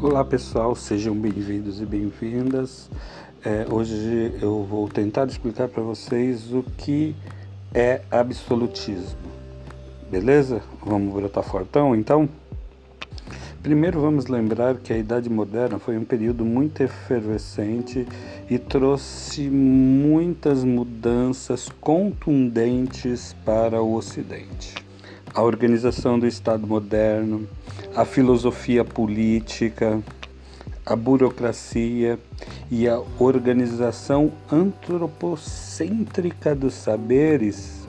Olá pessoal, sejam bem-vindos e bem-vindas. É, hoje eu vou tentar explicar para vocês o que é absolutismo. Beleza? Vamos brotar fortão então? Primeiro vamos lembrar que a Idade Moderna foi um período muito efervescente e trouxe muitas mudanças contundentes para o Ocidente. A organização do Estado moderno, a filosofia política, a burocracia e a organização antropocêntrica dos saberes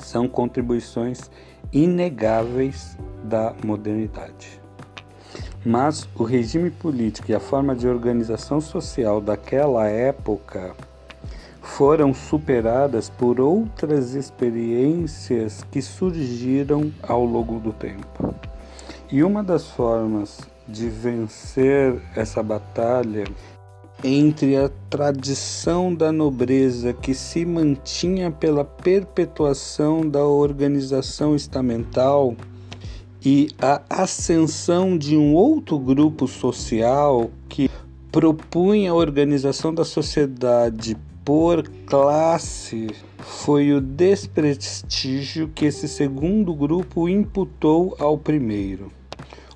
são contribuições inegáveis da modernidade. Mas o regime político e a forma de organização social daquela época foram superadas por outras experiências que surgiram ao longo do tempo. E uma das formas de vencer essa batalha entre a tradição da nobreza que se mantinha pela perpetuação da organização estamental e a ascensão de um outro grupo social que propunha a organização da sociedade por classe foi o desprestígio que esse segundo grupo imputou ao primeiro.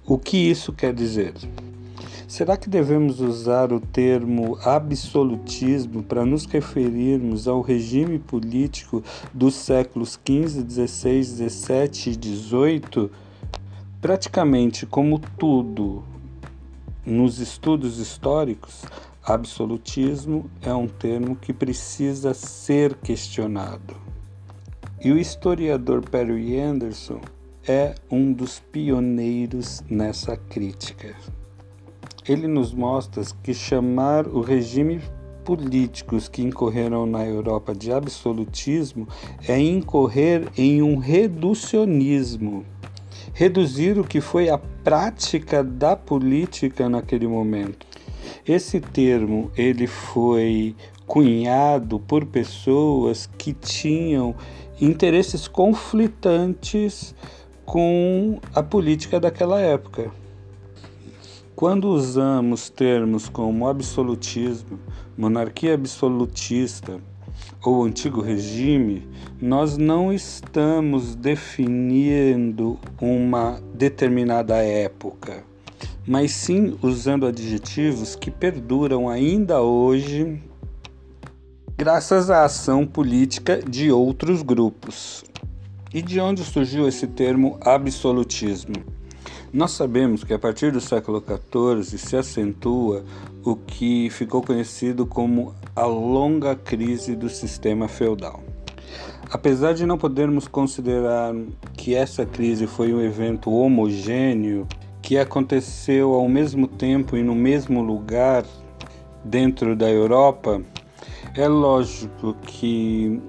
O que isso quer dizer? Será que devemos usar o termo absolutismo para nos referirmos ao regime político dos séculos XV, XVI, XVII e XVIII? Praticamente como tudo nos estudos históricos, absolutismo é um termo que precisa ser questionado. E o historiador Perry Anderson é um dos pioneiros nessa crítica. Ele nos mostra que chamar o regime políticos que incorreram na Europa de absolutismo é incorrer em um reducionismo reduzir o que foi a prática da política naquele momento. Esse termo ele foi cunhado por pessoas que tinham interesses conflitantes com a política daquela época. Quando usamos termos como absolutismo, monarquia absolutista, ou antigo regime, nós não estamos definindo uma determinada época, mas sim usando adjetivos que perduram ainda hoje graças à ação política de outros grupos. E de onde surgiu esse termo absolutismo? Nós sabemos que a partir do século XIV se acentua o que ficou conhecido como a longa crise do sistema feudal. Apesar de não podermos considerar que essa crise foi um evento homogêneo que aconteceu ao mesmo tempo e no mesmo lugar dentro da Europa, é lógico que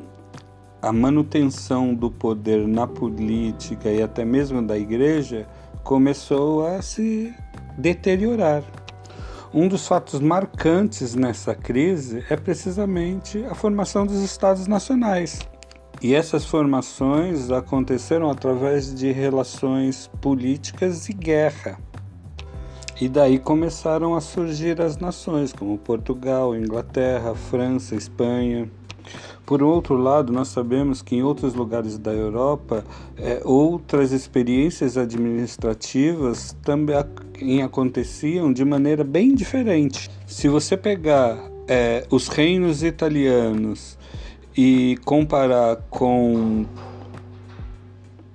a manutenção do poder na política e até mesmo da igreja começou a se deteriorar. Um dos fatos marcantes nessa crise é precisamente a formação dos Estados Nacionais. E essas formações aconteceram através de relações políticas e guerra. E daí começaram a surgir as nações, como Portugal, Inglaterra, França, Espanha. Por outro lado, nós sabemos que em outros lugares da Europa, é, outras experiências administrativas também aconteciam de maneira bem diferente. Se você pegar é, os reinos italianos e comparar com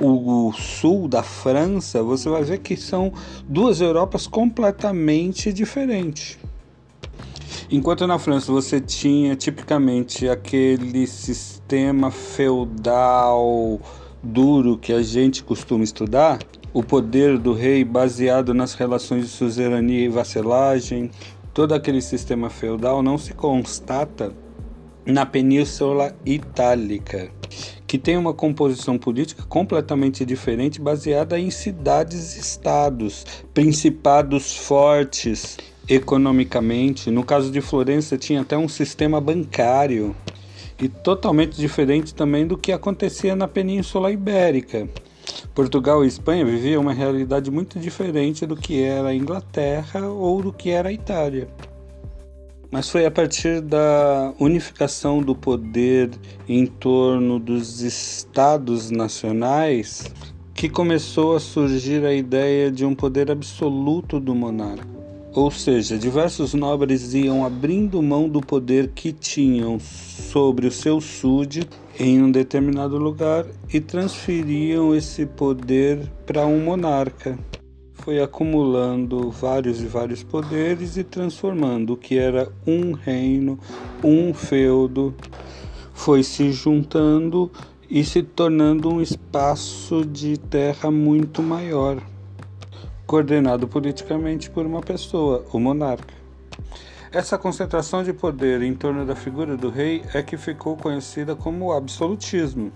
o sul da França, você vai ver que são duas Europas completamente diferentes. Enquanto na França você tinha tipicamente aquele sistema feudal duro que a gente costuma estudar, o poder do rei baseado nas relações de suzerania e vassalagem, todo aquele sistema feudal não se constata na Península Itálica, que tem uma composição política completamente diferente, baseada em cidades-estados, principados fortes economicamente. No caso de Florença, tinha até um sistema bancário e totalmente diferente também do que acontecia na Península Ibérica. Portugal e Espanha viviam uma realidade muito diferente do que era a Inglaterra ou do que era a Itália. Mas foi a partir da unificação do poder em torno dos estados nacionais que começou a surgir a ideia de um poder absoluto do monarca. Ou seja, diversos nobres iam abrindo mão do poder que tinham sobre os seus súditos em um determinado lugar e transferiam esse poder para um monarca. Foi acumulando vários e vários poderes e transformando o que era um reino, um feudo, foi se juntando e se tornando um espaço de terra muito maior, coordenado politicamente por uma pessoa, o monarca. Essa concentração de poder em torno da figura do rei é que ficou conhecida como absolutismo.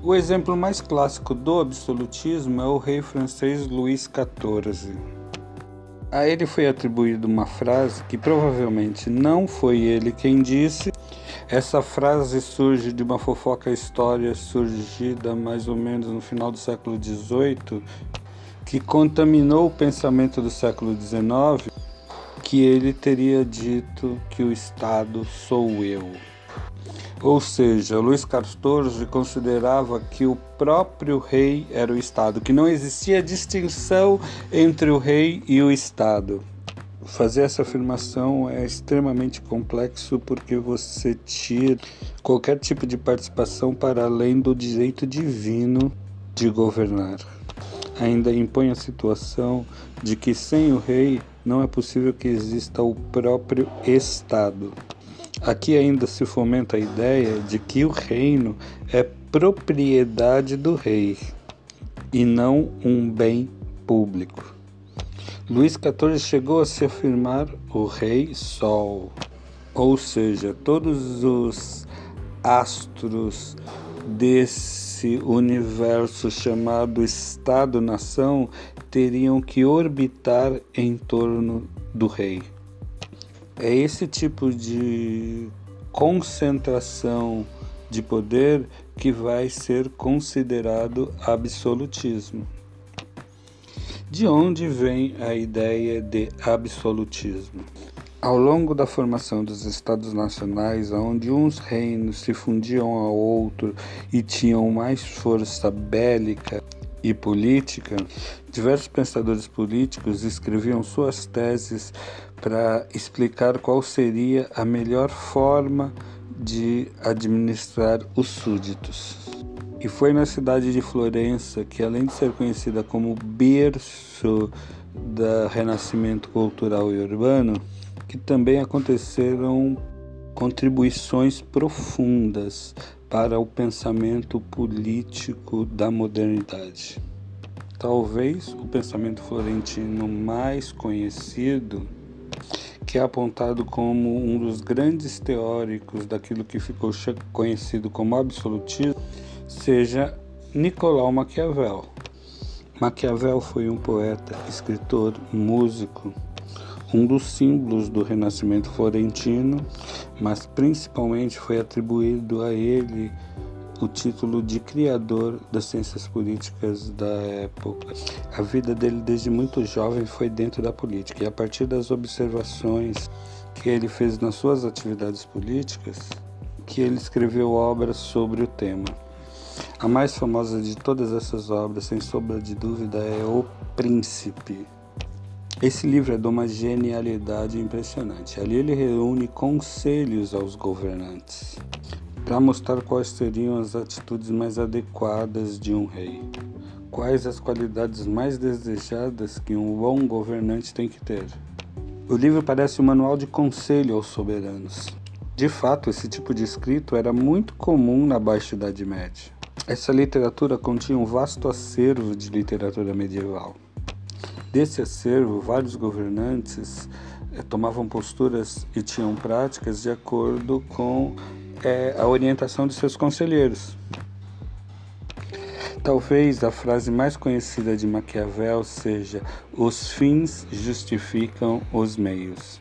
O exemplo mais clássico do absolutismo é o rei francês Luís XIV. A ele foi atribuída uma frase que provavelmente não foi ele quem disse, essa frase surge de uma fofoca história surgida mais ou menos no final do século XVIII, que contaminou o pensamento do século XIX, que ele teria dito que o Estado sou eu. Ou seja, Luís XIV considerava que o próprio rei era o Estado, que não existia distinção entre o rei e o Estado. Fazer essa afirmação é extremamente complexo porque você tira qualquer tipo de participação para além do direito divino de governar. Ainda impõe a situação de que sem o rei não é possível que exista o próprio Estado. Aqui ainda se fomenta a ideia de que o reino é propriedade do rei e não um bem público. Luís XIV chegou a se afirmar o Rei Sol, ou seja, todos os astros desse universo chamado Estado-nação teriam que orbitar em torno do rei. É esse tipo de concentração de poder que vai ser considerado absolutismo. De onde vem a ideia de absolutismo? Ao longo da formação dos Estados Nacionais, onde uns reinos se fundiam ao outro e tinham mais força bélica e política, diversos pensadores políticos escreviam suas teses para explicar qual seria a melhor forma de administrar os súditos. E foi na cidade de Florença que, além de ser conhecida como berço do renascimento cultural e urbano, que também aconteceram contribuições profundas para o pensamento político da modernidade. Talvez o pensamento florentino mais conhecido, que é apontado como um dos grandes teóricos daquilo que ficou conhecido como absolutismo, seja Nicolau Maquiavel. Maquiavel foi um poeta, escritor, músico, um dos símbolos do Renascimento florentino, mas principalmente foi atribuído a ele o título de criador das ciências políticas da época. A vida dele desde muito jovem foi dentro da política e a partir das observações que ele fez nas suas atividades políticas, que ele escreveu obras sobre o tema. A mais famosa de todas essas obras, sem sombra de dúvida, é O Príncipe. Esse livro é de uma genialidade impressionante. Ali ele reúne conselhos aos governantes para mostrar quais seriam as atitudes mais adequadas de um rei. Quais as qualidades mais desejadas que um bom governante tem que ter. O livro parece um manual de conselho aos soberanos. De fato, esse tipo de escrito era muito comum na Baixa Idade Média. Essa literatura continha um vasto acervo de literatura medieval. Desse acervo, vários governantes eh, tomavam posturas e tinham práticas de acordo com eh, a orientação de seus conselheiros. Talvez a frase mais conhecida de Maquiavel seja: os fins justificam os meios.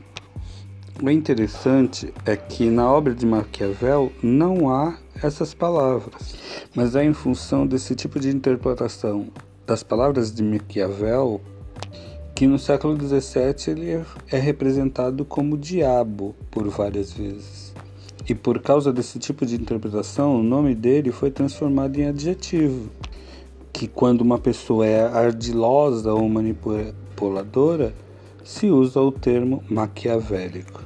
O interessante é que na obra de Maquiavel não há essas palavras, mas é em função desse tipo de interpretação das palavras de Maquiavel que no século XVII ele é representado como diabo por várias vezes. E por causa desse tipo de interpretação, o nome dele foi transformado em adjetivo, que quando uma pessoa é ardilosa ou manipuladora, se usa o termo maquiavélico.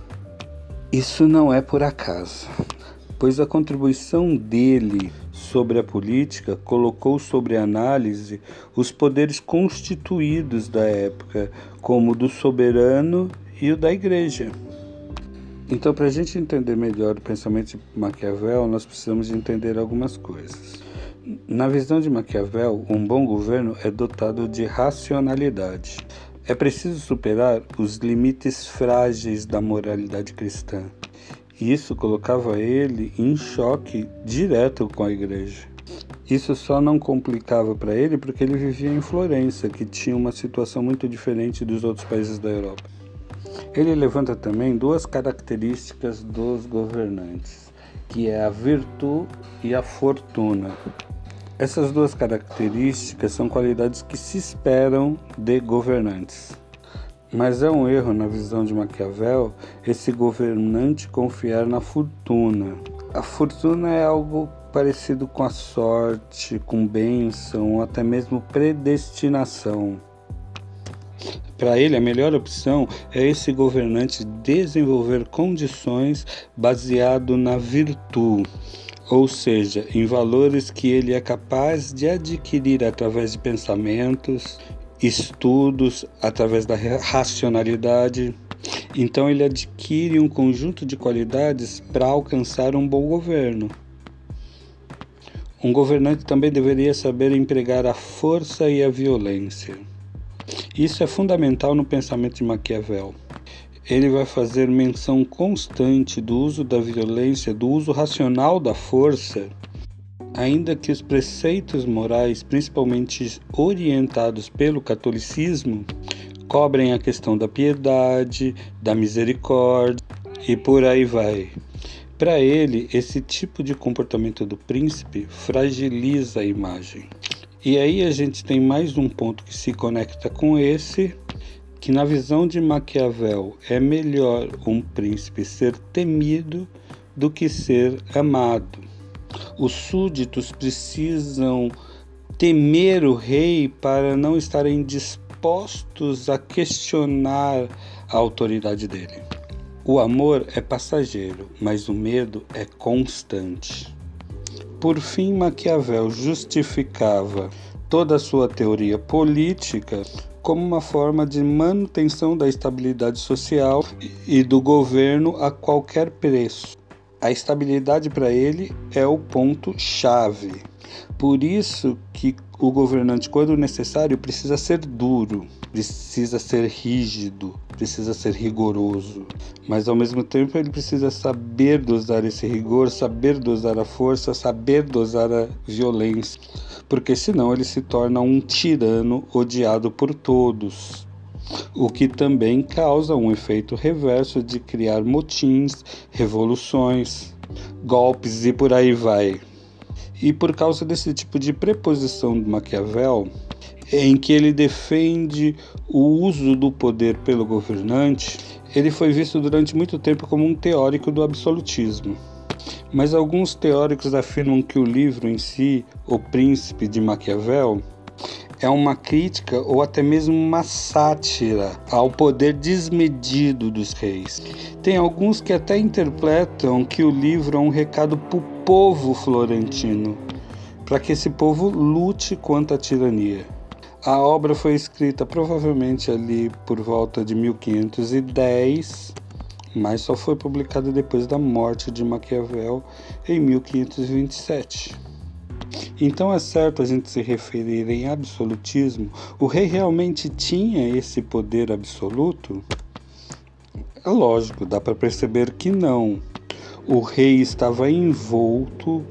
Isso não é por acaso, pois a contribuição dele sobre a política colocou sobre análise os poderes constituídos da época, como o do soberano e o da igreja. Então, para a gente entender melhor o pensamento de Maquiavel, nós precisamos entender algumas coisas. Na visão de Maquiavel, um bom governo é dotado de racionalidade. É preciso superar os limites frágeis da moralidade cristã. Isso colocava ele em choque direto com a igreja. Isso só não complicava para ele porque ele vivia em Florença, que tinha uma situação muito diferente dos outros países da Europa. Ele levanta também duas características dos governantes, que é a virtude e a fortuna. Essas duas características são qualidades que se esperam de governantes. Mas é um erro na visão de Maquiavel esse governante confiar na fortuna. A fortuna é algo parecido com a sorte, com bênção, ou até mesmo predestinação. Para ele, a melhor opção é esse governante desenvolver condições baseado na virtude, ou seja, em valores que ele é capaz de adquirir através de pensamentos, estudos, através da racionalidade. Então ele adquire um conjunto de qualidades para alcançar um bom governo. Um governante também deveria saber empregar a força e a violência. Isso é fundamental no pensamento de Maquiavel. Ele vai fazer menção constante do uso da violência, do uso racional da força, ainda que os preceitos morais, principalmente orientados pelo catolicismo, cobrem a questão da piedade, da misericórdia e por aí vai. Para ele, esse tipo de comportamento do príncipe fragiliza a imagem. E aí a gente tem mais um ponto que se conecta com esse, que na visão de Maquiavel é melhor um príncipe ser temido do que ser amado. Os súditos precisam temer o rei para não estarem dispostos a questionar a autoridade dele. O amor é passageiro, mas o medo é constante. Por fim, Maquiavel justificava toda a sua teoria política como uma forma de manutenção da estabilidade social e do governo a qualquer preço. A estabilidade para ele é o ponto chave. Por isso que o governante, quando necessário, precisa ser duro, precisa ser rígido, precisa ser rigoroso. Mas ao mesmo tempo ele precisa saber dosar esse rigor, saber dosar a força, saber dosar a violência. Porque senão ele se torna um tirano odiado por todos o que também causa um efeito reverso de criar motins, revoluções, golpes e por aí vai. E por causa desse tipo de preposição de Maquiavel, em que ele defende o uso do poder pelo governante, ele foi visto durante muito tempo como um teórico do absolutismo. Mas alguns teóricos afirmam que o livro em si, O Príncipe de Maquiavel, é uma crítica ou até mesmo uma sátira ao poder desmedido dos reis. Tem alguns que até interpretam que o livro é um recado para o povo florentino, para que esse povo lute contra a tirania. A obra foi escrita provavelmente ali por volta de 1510, mas só foi publicada depois da morte de Maquiavel em 1527. Então é certo a gente se referir em absolutismo? O rei realmente tinha esse poder absoluto? É lógico, dá para perceber que não. O rei estava envolto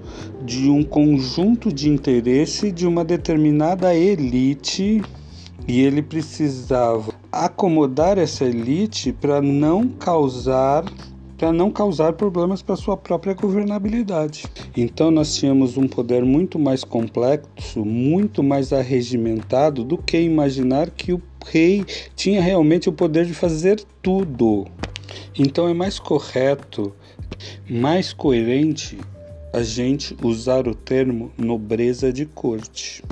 de um conjunto de interesse de uma determinada elite E ele precisava acomodar essa elite para não causar para não causar problemas para sua própria governabilidade. Então nós tínhamos um poder muito mais complexo, muito mais arregimentado do que imaginar que o rei tinha realmente o poder de fazer tudo. Então é mais correto, mais coerente a gente usar o termo nobreza de corte.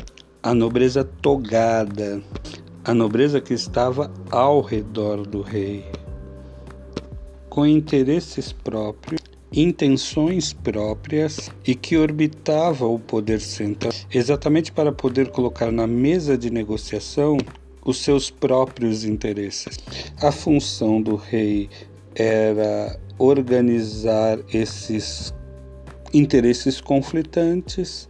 A nobreza togada, a nobreza que estava ao redor do rei com interesses próprios, intenções próprias e que orbitava o poder central, exatamente para poder colocar na mesa de negociação os seus próprios interesses. A função do rei era organizar esses interesses conflitantes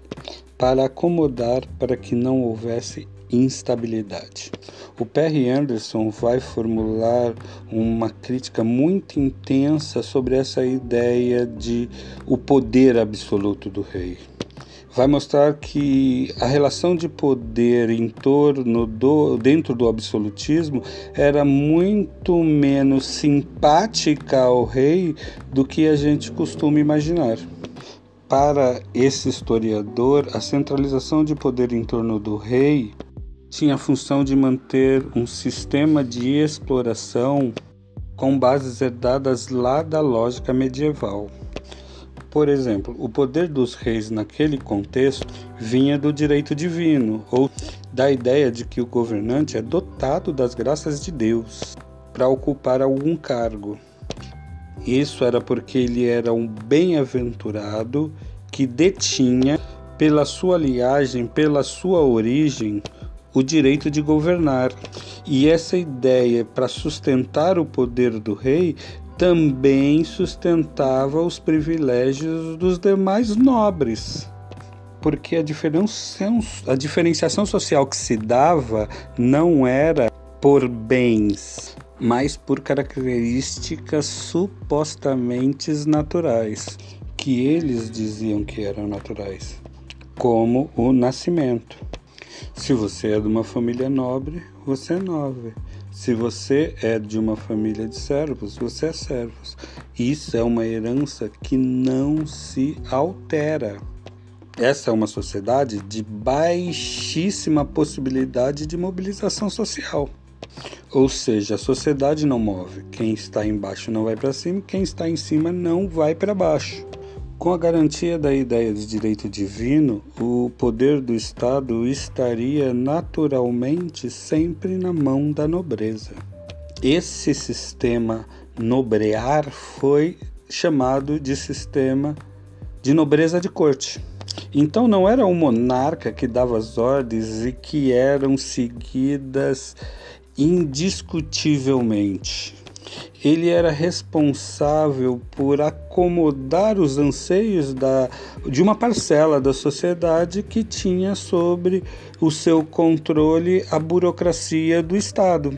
para acomodar para que não houvesse instabilidade. O Perry Anderson vai formular uma crítica muito intensa sobre essa ideia de o poder absoluto do rei. Vai mostrar que a relação de poder em torno do dentro do absolutismo era muito menos simpática ao rei do que a gente costuma imaginar. Para esse historiador, a centralização de poder em torno do rei tinha a função de manter um sistema de exploração com bases herdadas lá da lógica medieval. Por exemplo, o poder dos reis naquele contexto vinha do direito divino, ou da ideia de que o governante é dotado das graças de Deus para ocupar algum cargo. Isso era porque ele era um bem-aventurado que detinha, pela sua liagem, pela sua origem, o direito de governar. E essa ideia para sustentar o poder do rei também sustentava os privilégios dos demais nobres. Porque a diferenciação, a diferenciação social que se dava não era por bens, mas por características supostamente naturais, que eles diziam que eram naturais, como o nascimento. Se você é de uma família nobre, você é nobre. Se você é de uma família de servos, você é servos. Isso é uma herança que não se altera. Essa é uma sociedade de baixíssima possibilidade de mobilização social. Ou seja, a sociedade não move. Quem está embaixo não vai para cima, quem está em cima não vai para baixo. Com a garantia da ideia de direito divino, o poder do Estado estaria naturalmente sempre na mão da nobreza. Esse sistema nobrear foi chamado de sistema de nobreza de corte. Então não era o monarca que dava as ordens e que eram seguidas indiscutivelmente ele era responsável por acomodar os anseios da, de uma parcela da sociedade que tinha sobre o seu controle a burocracia do Estado,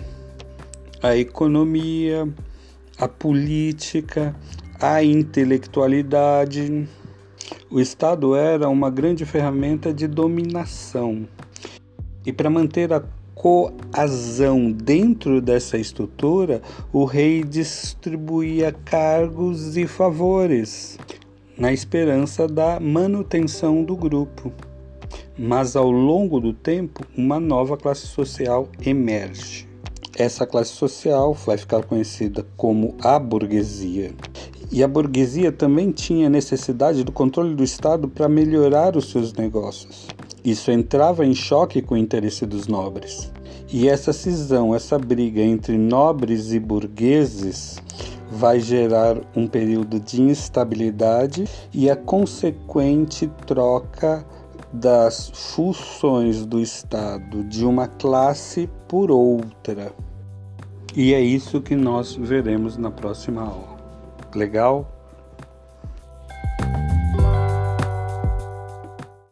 a economia, a política, a intelectualidade. O Estado era uma grande ferramenta de dominação. E para manter a coazão dentro dessa estrutura, o rei distribuía cargos e favores, na esperança da manutenção do grupo. Mas ao longo do tempo, uma nova classe social emerge. Essa classe social vai ficar conhecida como a burguesia. E a burguesia também tinha necessidade do controle do Estado para melhorar os seus negócios. Isso entrava em choque com o interesse dos nobres. E essa cisão, essa briga entre nobres e burgueses vai gerar um período de instabilidade e a consequente troca das funções do Estado de uma classe por outra. E é isso que nós veremos na próxima aula. Legal?